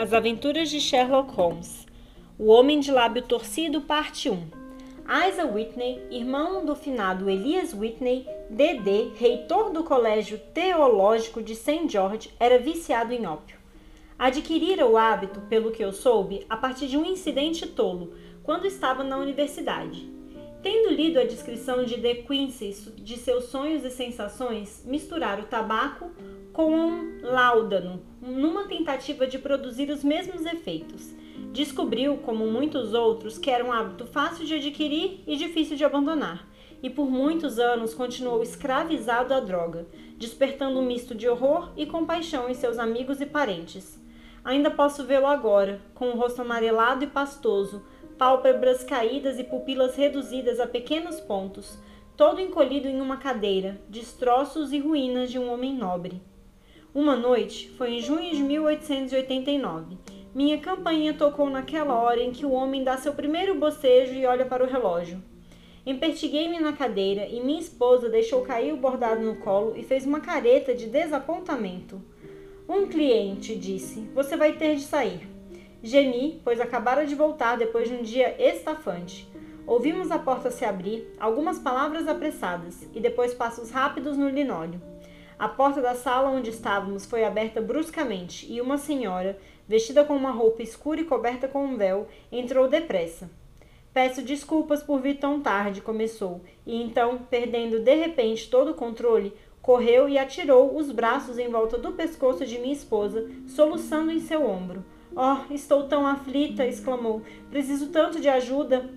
As Aventuras de Sherlock Holmes O Homem de Lábio Torcido, Parte 1 Isaac Whitney, irmão do finado Elias Whitney, D.D., reitor do Colégio Teológico de St. George, era viciado em ópio. Adquirira o hábito, pelo que eu soube, a partir de um incidente tolo, quando estava na universidade. Tendo lido a descrição de De Quincey de seus sonhos e sensações, misturar o tabaco com um láudano, numa tentativa de produzir os mesmos efeitos. Descobriu, como muitos outros, que era um hábito fácil de adquirir e difícil de abandonar, e por muitos anos continuou escravizado à droga, despertando um misto de horror e compaixão em seus amigos e parentes. Ainda posso vê-lo agora, com o rosto amarelado e pastoso, pálpebras caídas e pupilas reduzidas a pequenos pontos, todo encolhido em uma cadeira, destroços e ruínas de um homem nobre. Uma noite, foi em junho de 1889, minha campainha tocou naquela hora em que o homem dá seu primeiro bocejo e olha para o relógio. Empertiguei-me na cadeira e minha esposa deixou cair o bordado no colo e fez uma careta de desapontamento. Um cliente, disse, você vai ter de sair. Gemi, pois acabara de voltar depois de um dia estafante. Ouvimos a porta se abrir, algumas palavras apressadas e depois passos rápidos no linóleo. A porta da sala onde estávamos foi aberta bruscamente e uma senhora, vestida com uma roupa escura e coberta com um véu, entrou depressa. Peço desculpas por vir tão tarde, começou, e então, perdendo de repente todo o controle, correu e atirou os braços em volta do pescoço de minha esposa, soluçando em seu ombro. Oh, estou tão aflita! exclamou. Preciso tanto de ajuda.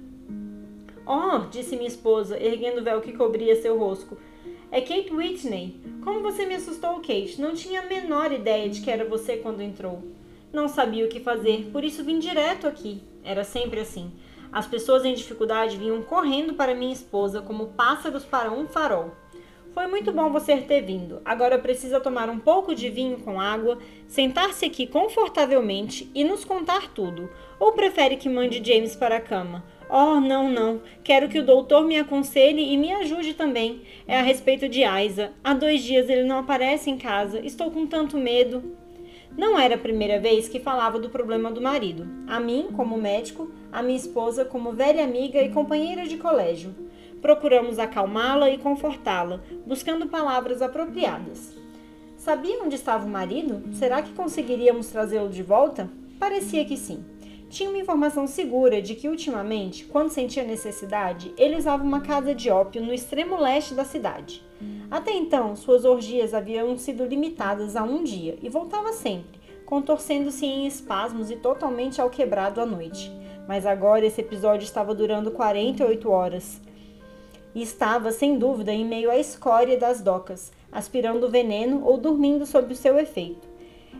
Oh, disse minha esposa, erguendo o véu que cobria seu rosto. É Kate Whitney. Como você me assustou, Kate? Não tinha a menor ideia de que era você quando entrou. Não sabia o que fazer, por isso vim direto aqui. Era sempre assim. As pessoas em dificuldade vinham correndo para minha esposa como pássaros para um farol. Foi muito bom você ter vindo. Agora precisa tomar um pouco de vinho com água, sentar-se aqui confortavelmente e nos contar tudo. Ou prefere que mande James para a cama? Oh, não, não. Quero que o doutor me aconselhe e me ajude também. É a respeito de Aiza. Há dois dias ele não aparece em casa. Estou com tanto medo. Não era a primeira vez que falava do problema do marido. A mim, como médico, a minha esposa, como velha amiga e companheira de colégio. Procuramos acalmá-la e confortá-la, buscando palavras apropriadas. Sabia onde estava o marido? Será que conseguiríamos trazê-lo de volta? Parecia que sim. Tinha uma informação segura de que, ultimamente, quando sentia necessidade, ele usava uma casa de ópio no extremo leste da cidade. Até então, suas orgias haviam sido limitadas a um dia e voltava sempre, contorcendo-se em espasmos e totalmente ao quebrado à noite. Mas agora esse episódio estava durando 48 horas e estava, sem dúvida, em meio à escória das docas, aspirando veneno ou dormindo sob o seu efeito.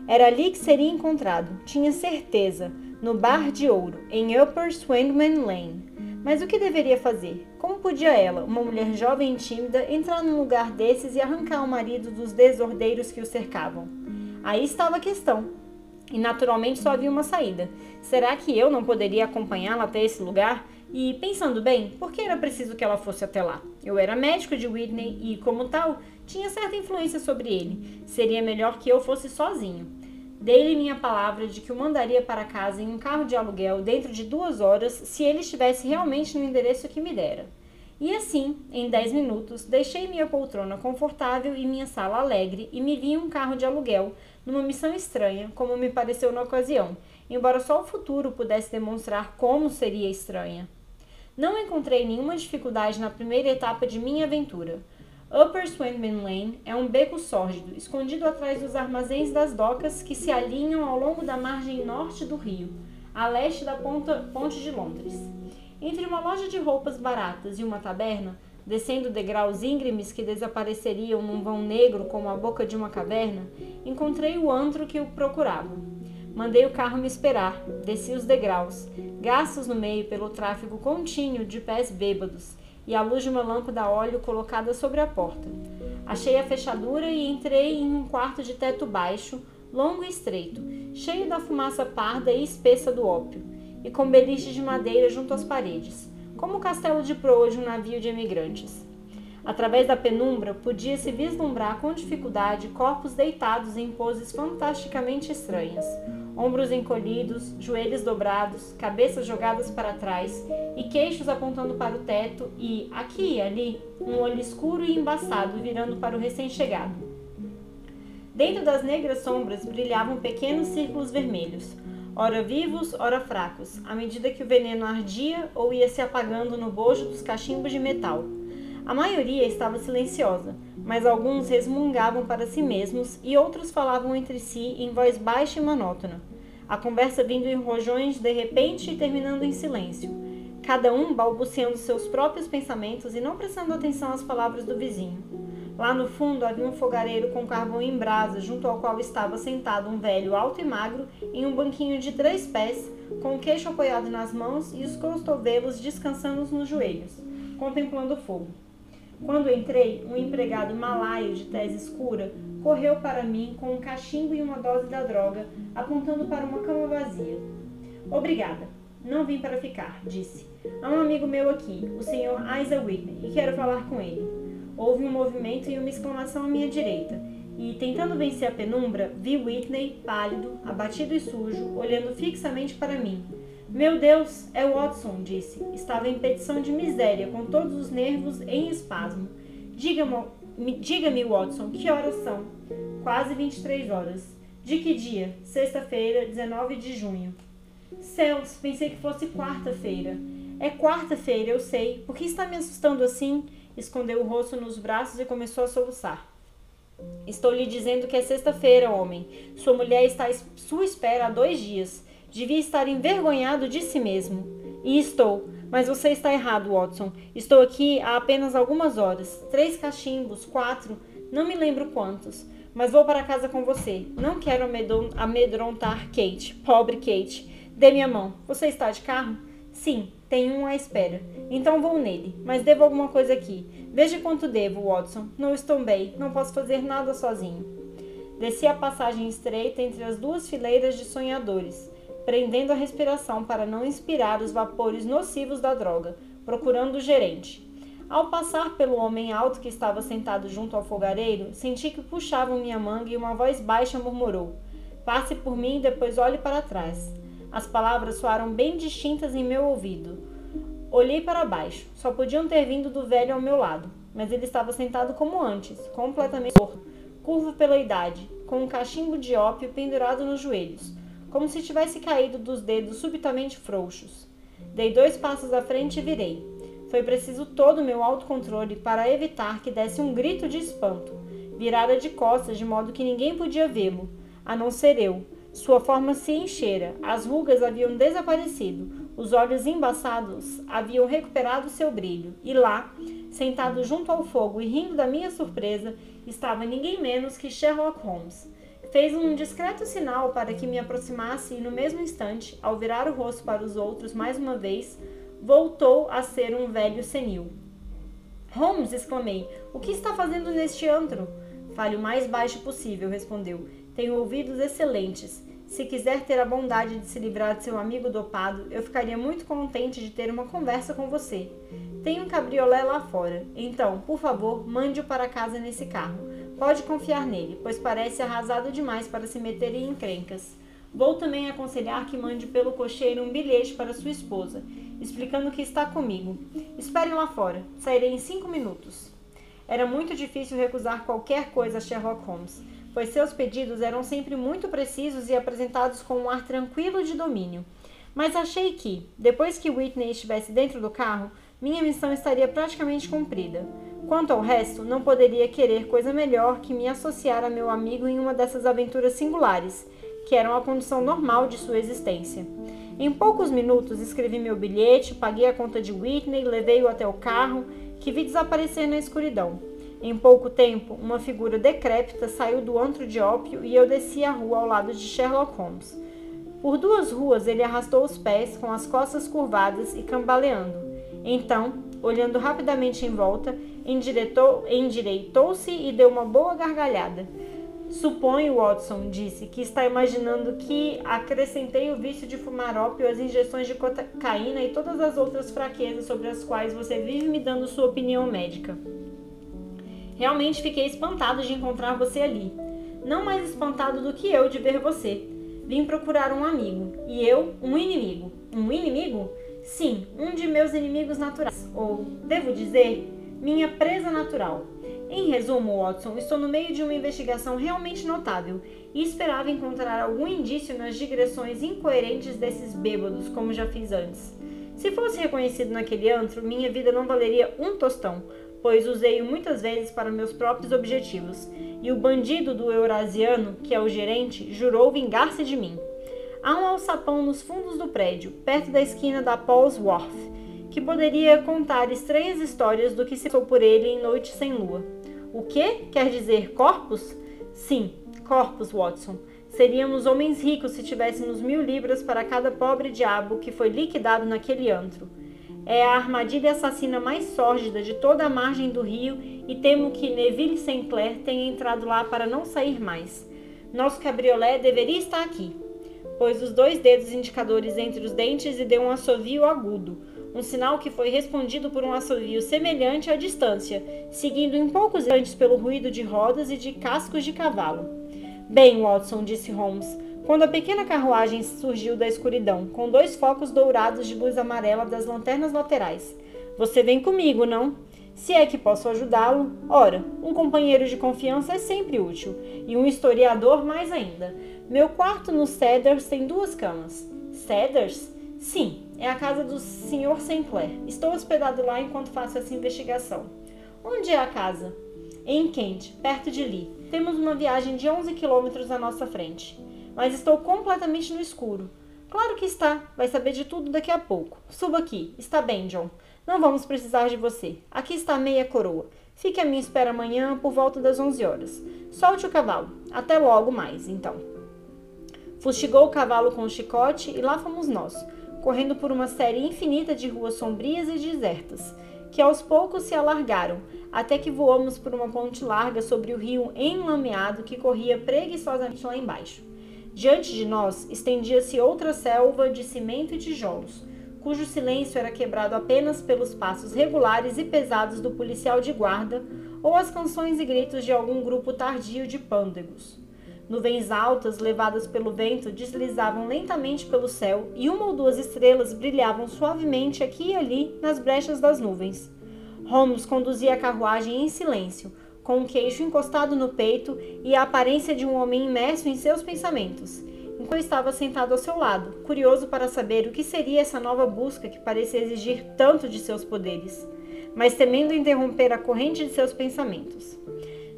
Era ali que seria encontrado, tinha certeza, no Bar de Ouro, em Upper Swindman Lane. Mas o que deveria fazer? Como podia ela, uma mulher jovem e tímida, entrar num lugar desses e arrancar o marido dos desordeiros que o cercavam? Aí estava a questão. E naturalmente só havia uma saída. Será que eu não poderia acompanhá-la até esse lugar? E pensando bem, por que era preciso que ela fosse até lá? Eu era médico de Whitney e, como tal, tinha certa influência sobre ele. Seria melhor que eu fosse sozinho. Dei-lhe minha palavra de que o mandaria para casa em um carro de aluguel dentro de duas horas se ele estivesse realmente no endereço que me dera. E assim, em dez minutos, deixei minha poltrona confortável e minha sala alegre e me vi em um carro de aluguel, numa missão estranha, como me pareceu na ocasião, embora só o futuro pudesse demonstrar como seria estranha. Não encontrei nenhuma dificuldade na primeira etapa de minha aventura. Upper Swindman Lane é um beco sórdido, escondido atrás dos armazéns das docas que se alinham ao longo da margem norte do rio, a leste da ponta, ponte de Londres. Entre uma loja de roupas baratas e uma taberna, descendo degraus íngremes que desapareceriam num vão negro como a boca de uma caverna, encontrei o antro que o procurava. Mandei o carro me esperar, desci os degraus, gastos no meio pelo tráfego contínuo de pés bêbados e a luz de uma lâmpada a óleo colocada sobre a porta. Achei a fechadura e entrei em um quarto de teto baixo, longo e estreito, cheio da fumaça parda e espessa do ópio, e com beliches de madeira junto às paredes, como o castelo de proa de um navio de emigrantes. Através da penumbra, podia-se vislumbrar com dificuldade corpos deitados em poses fantasticamente estranhas, ombros encolhidos, joelhos dobrados, cabeças jogadas para trás e queixos apontando para o teto e, aqui e ali, um olho escuro e embaçado virando para o recém-chegado. Dentro das negras sombras brilhavam pequenos círculos vermelhos, ora vivos, ora fracos, à medida que o veneno ardia ou ia se apagando no bojo dos cachimbos de metal. A maioria estava silenciosa, mas alguns resmungavam para si mesmos e outros falavam entre si em voz baixa e monótona. A conversa vindo em rojões de repente e terminando em silêncio. Cada um balbuciando seus próprios pensamentos e não prestando atenção às palavras do vizinho. Lá no fundo havia um fogareiro com carvão em brasa, junto ao qual estava sentado um velho alto e magro em um banquinho de três pés, com o queixo apoiado nas mãos e os cotovelos descansando nos joelhos, contemplando o fogo. Quando entrei, um empregado malaio de tez escura correu para mim com um cachimbo e uma dose da droga, apontando para uma cama vazia. Obrigada. Não vim para ficar, disse. Há um amigo meu aqui, o Sr. Isaac Whitney, e quero falar com ele. Houve um movimento e uma exclamação à minha direita, e, tentando vencer a penumbra, vi Whitney, pálido, abatido e sujo, olhando fixamente para mim. Meu Deus, é Watson, disse. Estava em petição de miséria, com todos os nervos em espasmo. Diga-me, diga Watson, que horas são? Quase 23 horas. De que dia? Sexta-feira, 19 de junho. Céus, pensei que fosse quarta-feira. É quarta-feira, eu sei. Por que está me assustando assim? Escondeu o rosto nos braços e começou a soluçar. Estou lhe dizendo que é sexta-feira, homem. Sua mulher está à sua espera há dois dias. Devia estar envergonhado de si mesmo. E estou. Mas você está errado, Watson. Estou aqui há apenas algumas horas. Três cachimbos, quatro, não me lembro quantos. Mas vou para casa com você. Não quero amedrontar Kate. Pobre Kate. Dê minha mão. Você está de carro? Sim, tenho um à espera. Então vou nele. Mas devo alguma coisa aqui. Veja quanto devo, Watson. Não estou bem. Não posso fazer nada sozinho. Desci a passagem estreita entre as duas fileiras de sonhadores prendendo a respiração para não inspirar os vapores nocivos da droga, procurando o gerente. Ao passar pelo homem alto que estava sentado junto ao fogareiro, senti que puxavam minha manga e uma voz baixa murmurou: Passe por mim e depois olhe para trás. As palavras soaram bem distintas em meu ouvido. Olhei para baixo. Só podiam ter vindo do velho ao meu lado, mas ele estava sentado como antes, completamente morto, curvo pela idade, com um cachimbo de ópio pendurado nos joelhos como se tivesse caído dos dedos subitamente frouxos. Dei dois passos à frente e virei. Foi preciso todo o meu autocontrole para evitar que desse um grito de espanto. Virara de costas de modo que ninguém podia vê-lo, a não ser eu. Sua forma se enchera, as rugas haviam desaparecido, os olhos embaçados haviam recuperado seu brilho, e lá, sentado junto ao fogo e rindo da minha surpresa, estava ninguém menos que Sherlock Holmes. Fez um discreto sinal para que me aproximasse e, no mesmo instante, ao virar o rosto para os outros mais uma vez, voltou a ser um velho senil. Holmes, exclamei, o que está fazendo neste antro? Fale o mais baixo possível, respondeu. Tenho ouvidos excelentes. Se quiser ter a bondade de se livrar de seu amigo dopado, eu ficaria muito contente de ter uma conversa com você. Tem um cabriolé lá fora. Então, por favor, mande-o para casa nesse carro. Pode confiar nele, pois parece arrasado demais para se meter em encrencas. Vou também aconselhar que mande pelo cocheiro um bilhete para sua esposa, explicando que está comigo. Espere lá fora. Sairei em cinco minutos. Era muito difícil recusar qualquer coisa a Sherlock Holmes, pois seus pedidos eram sempre muito precisos e apresentados com um ar tranquilo de domínio. Mas achei que, depois que Whitney estivesse dentro do carro, minha missão estaria praticamente cumprida. Quanto ao resto, não poderia querer coisa melhor que me associar a meu amigo em uma dessas aventuras singulares, que eram a condição normal de sua existência. Em poucos minutos escrevi meu bilhete, paguei a conta de Whitney, levei-o até o carro, que vi desaparecer na escuridão. Em pouco tempo, uma figura decrépita saiu do antro de ópio e eu desci a rua ao lado de Sherlock Holmes. Por duas ruas ele arrastou os pés, com as costas curvadas e cambaleando. Então, olhando rapidamente em volta, endireitou-se e deu uma boa gargalhada. Suponho, Watson, disse, que está imaginando que acrescentei o vício de fumar ópio às injeções de cocaína e todas as outras fraquezas sobre as quais você vive me dando sua opinião médica. Realmente fiquei espantado de encontrar você ali. Não mais espantado do que eu de ver você. Vim procurar um amigo. E eu, um inimigo. Um inimigo? Sim, um de meus inimigos naturais. Ou, devo dizer, minha presa natural. Em resumo, Watson, estou no meio de uma investigação realmente notável e esperava encontrar algum indício nas digressões incoerentes desses bêbados, como já fiz antes. Se fosse reconhecido naquele antro, minha vida não valeria um tostão, pois usei-o muitas vezes para meus próprios objetivos, e o bandido do Eurasiano, que é o gerente, jurou vingar-se de mim. Há um alçapão nos fundos do prédio, perto da esquina da Paul's Wharf, que poderia contar estranhas histórias do que se passou por ele em Noite Sem Lua. O que? Quer dizer corpos? Sim, corpos, Watson. Seríamos homens ricos se tivéssemos mil libras para cada pobre diabo que foi liquidado naquele antro. É a armadilha assassina mais sórdida de toda a margem do rio e temo que Neville Sinclair tenha entrado lá para não sair mais. Nosso cabriolé deveria estar aqui. Pôs os dois dedos indicadores entre os dentes e deu um assovio agudo, um sinal que foi respondido por um assovio semelhante à distância, seguindo em poucos instantes pelo ruído de rodas e de cascos de cavalo. Bem, Watson, disse Holmes, quando a pequena carruagem surgiu da escuridão, com dois focos dourados de luz amarela das lanternas laterais. Você vem comigo, não? Se é que posso ajudá-lo, ora, um companheiro de confiança é sempre útil, e um historiador mais ainda. Meu quarto no Cedars tem duas camas. Cedars? Sim, é a casa do Sr. Sinclair. Estou hospedado lá enquanto faço essa investigação. Onde é a casa? Em Kent, perto de Lee. Temos uma viagem de 11 quilômetros à nossa frente. Mas estou completamente no escuro. Claro que está. Vai saber de tudo daqui a pouco. Suba aqui. Está bem, John. Não vamos precisar de você. Aqui está meia coroa. Fique à minha espera amanhã por volta das 11 horas. Solte o cavalo. Até logo mais, então. Fustigou o cavalo com o chicote e lá fomos nós, correndo por uma série infinita de ruas sombrias e desertas, que aos poucos se alargaram, até que voamos por uma ponte larga sobre o rio enlameado que corria preguiçosamente lá embaixo. Diante de nós estendia-se outra selva de cimento e tijolos, cujo silêncio era quebrado apenas pelos passos regulares e pesados do policial de guarda ou as canções e gritos de algum grupo tardio de pândegos. Nuvens altas, levadas pelo vento, deslizavam lentamente pelo céu e uma ou duas estrelas brilhavam suavemente aqui e ali nas brechas das nuvens. Holmes conduzia a carruagem em silêncio, com o queixo encostado no peito e a aparência de um homem imerso em seus pensamentos enquanto estava sentado ao seu lado, curioso para saber o que seria essa nova busca que parecia exigir tanto de seus poderes, mas temendo interromper a corrente de seus pensamentos.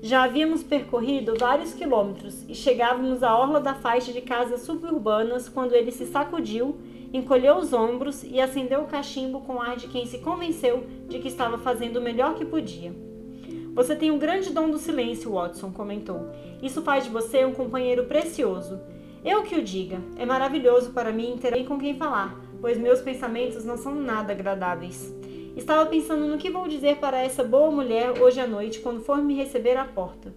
Já havíamos percorrido vários quilômetros e chegávamos à orla da faixa de casas suburbanas quando ele se sacudiu, encolheu os ombros e acendeu o cachimbo com ar de quem se convenceu de que estava fazendo o melhor que podia. Você tem um grande dom do silêncio, Watson, comentou. Isso faz de você um companheiro precioso. Eu que o diga, é maravilhoso para mim ter alguém com quem falar, pois meus pensamentos não são nada agradáveis. Estava pensando no que vou dizer para essa boa mulher hoje à noite quando for me receber à porta.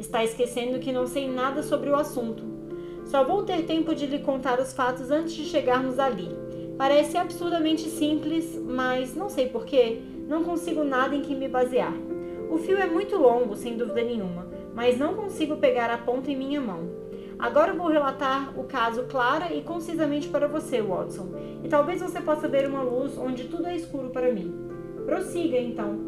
Está esquecendo que não sei nada sobre o assunto. Só vou ter tempo de lhe contar os fatos antes de chegarmos ali. Parece absurdamente simples, mas não sei porquê, não consigo nada em que me basear. O fio é muito longo, sem dúvida nenhuma, mas não consigo pegar a ponta em minha mão. Agora vou relatar o caso clara e concisamente para você, Watson, e talvez você possa ver uma luz onde tudo é escuro para mim. Prossiga, então.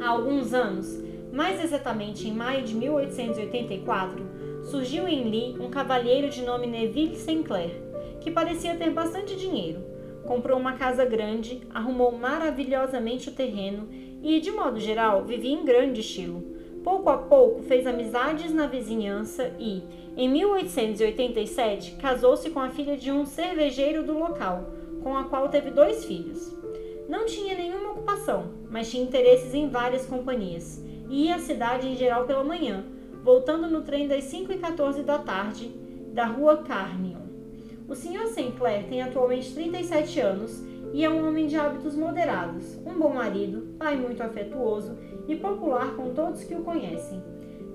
Há alguns anos, mais exatamente em maio de 1884, surgiu em Lee um cavalheiro de nome Neville Sinclair, que parecia ter bastante dinheiro. Comprou uma casa grande, arrumou maravilhosamente o terreno e, de modo geral, vivia em grande estilo. Pouco a pouco fez amizades na vizinhança e, em 1887, casou-se com a filha de um cervejeiro do local, com a qual teve dois filhos. Não tinha nenhuma ocupação, mas tinha interesses em várias companhias e ia à cidade em geral pela manhã, voltando no trem das 5 e 14 da tarde da rua Carnion. O Sr. Sinclair tem atualmente 37 anos e é um homem de hábitos moderados, um bom marido, pai muito afetuoso e popular com todos que o conhecem.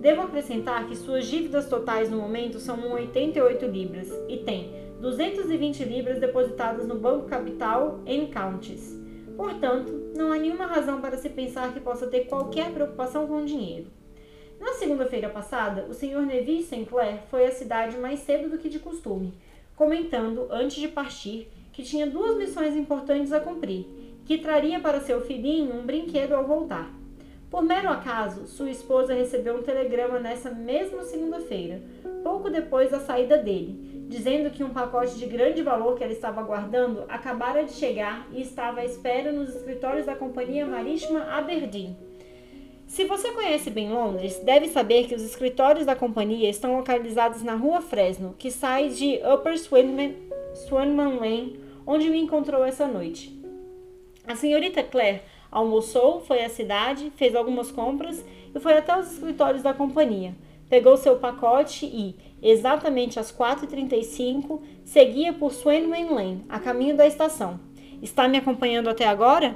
Devo acrescentar que suas dívidas totais no momento são 88 libras e tem 220 libras depositadas no Banco Capital em Counties. Portanto, não há nenhuma razão para se pensar que possa ter qualquer preocupação com dinheiro. Na segunda-feira passada, o Sr. Neville Sinclair foi à cidade mais cedo do que de costume, comentando, antes de partir, que tinha duas missões importantes a cumprir, que traria para seu filhinho um brinquedo ao voltar. Por mero acaso, sua esposa recebeu um telegrama nessa mesma segunda-feira, pouco depois da saída dele, dizendo que um pacote de grande valor que ela estava guardando acabara de chegar e estava à espera nos escritórios da Companhia Marítima Aberdeen. Se você conhece bem Londres, deve saber que os escritórios da companhia estão localizados na Rua Fresno, que sai de Upper Swanman, Lane, onde me encontrou essa noite. A senhorita Claire almoçou, foi à cidade, fez algumas compras e foi até os escritórios da companhia. Pegou seu pacote e, exatamente às 4h35, seguia por Swanman Lane, a caminho da estação. Está me acompanhando até agora?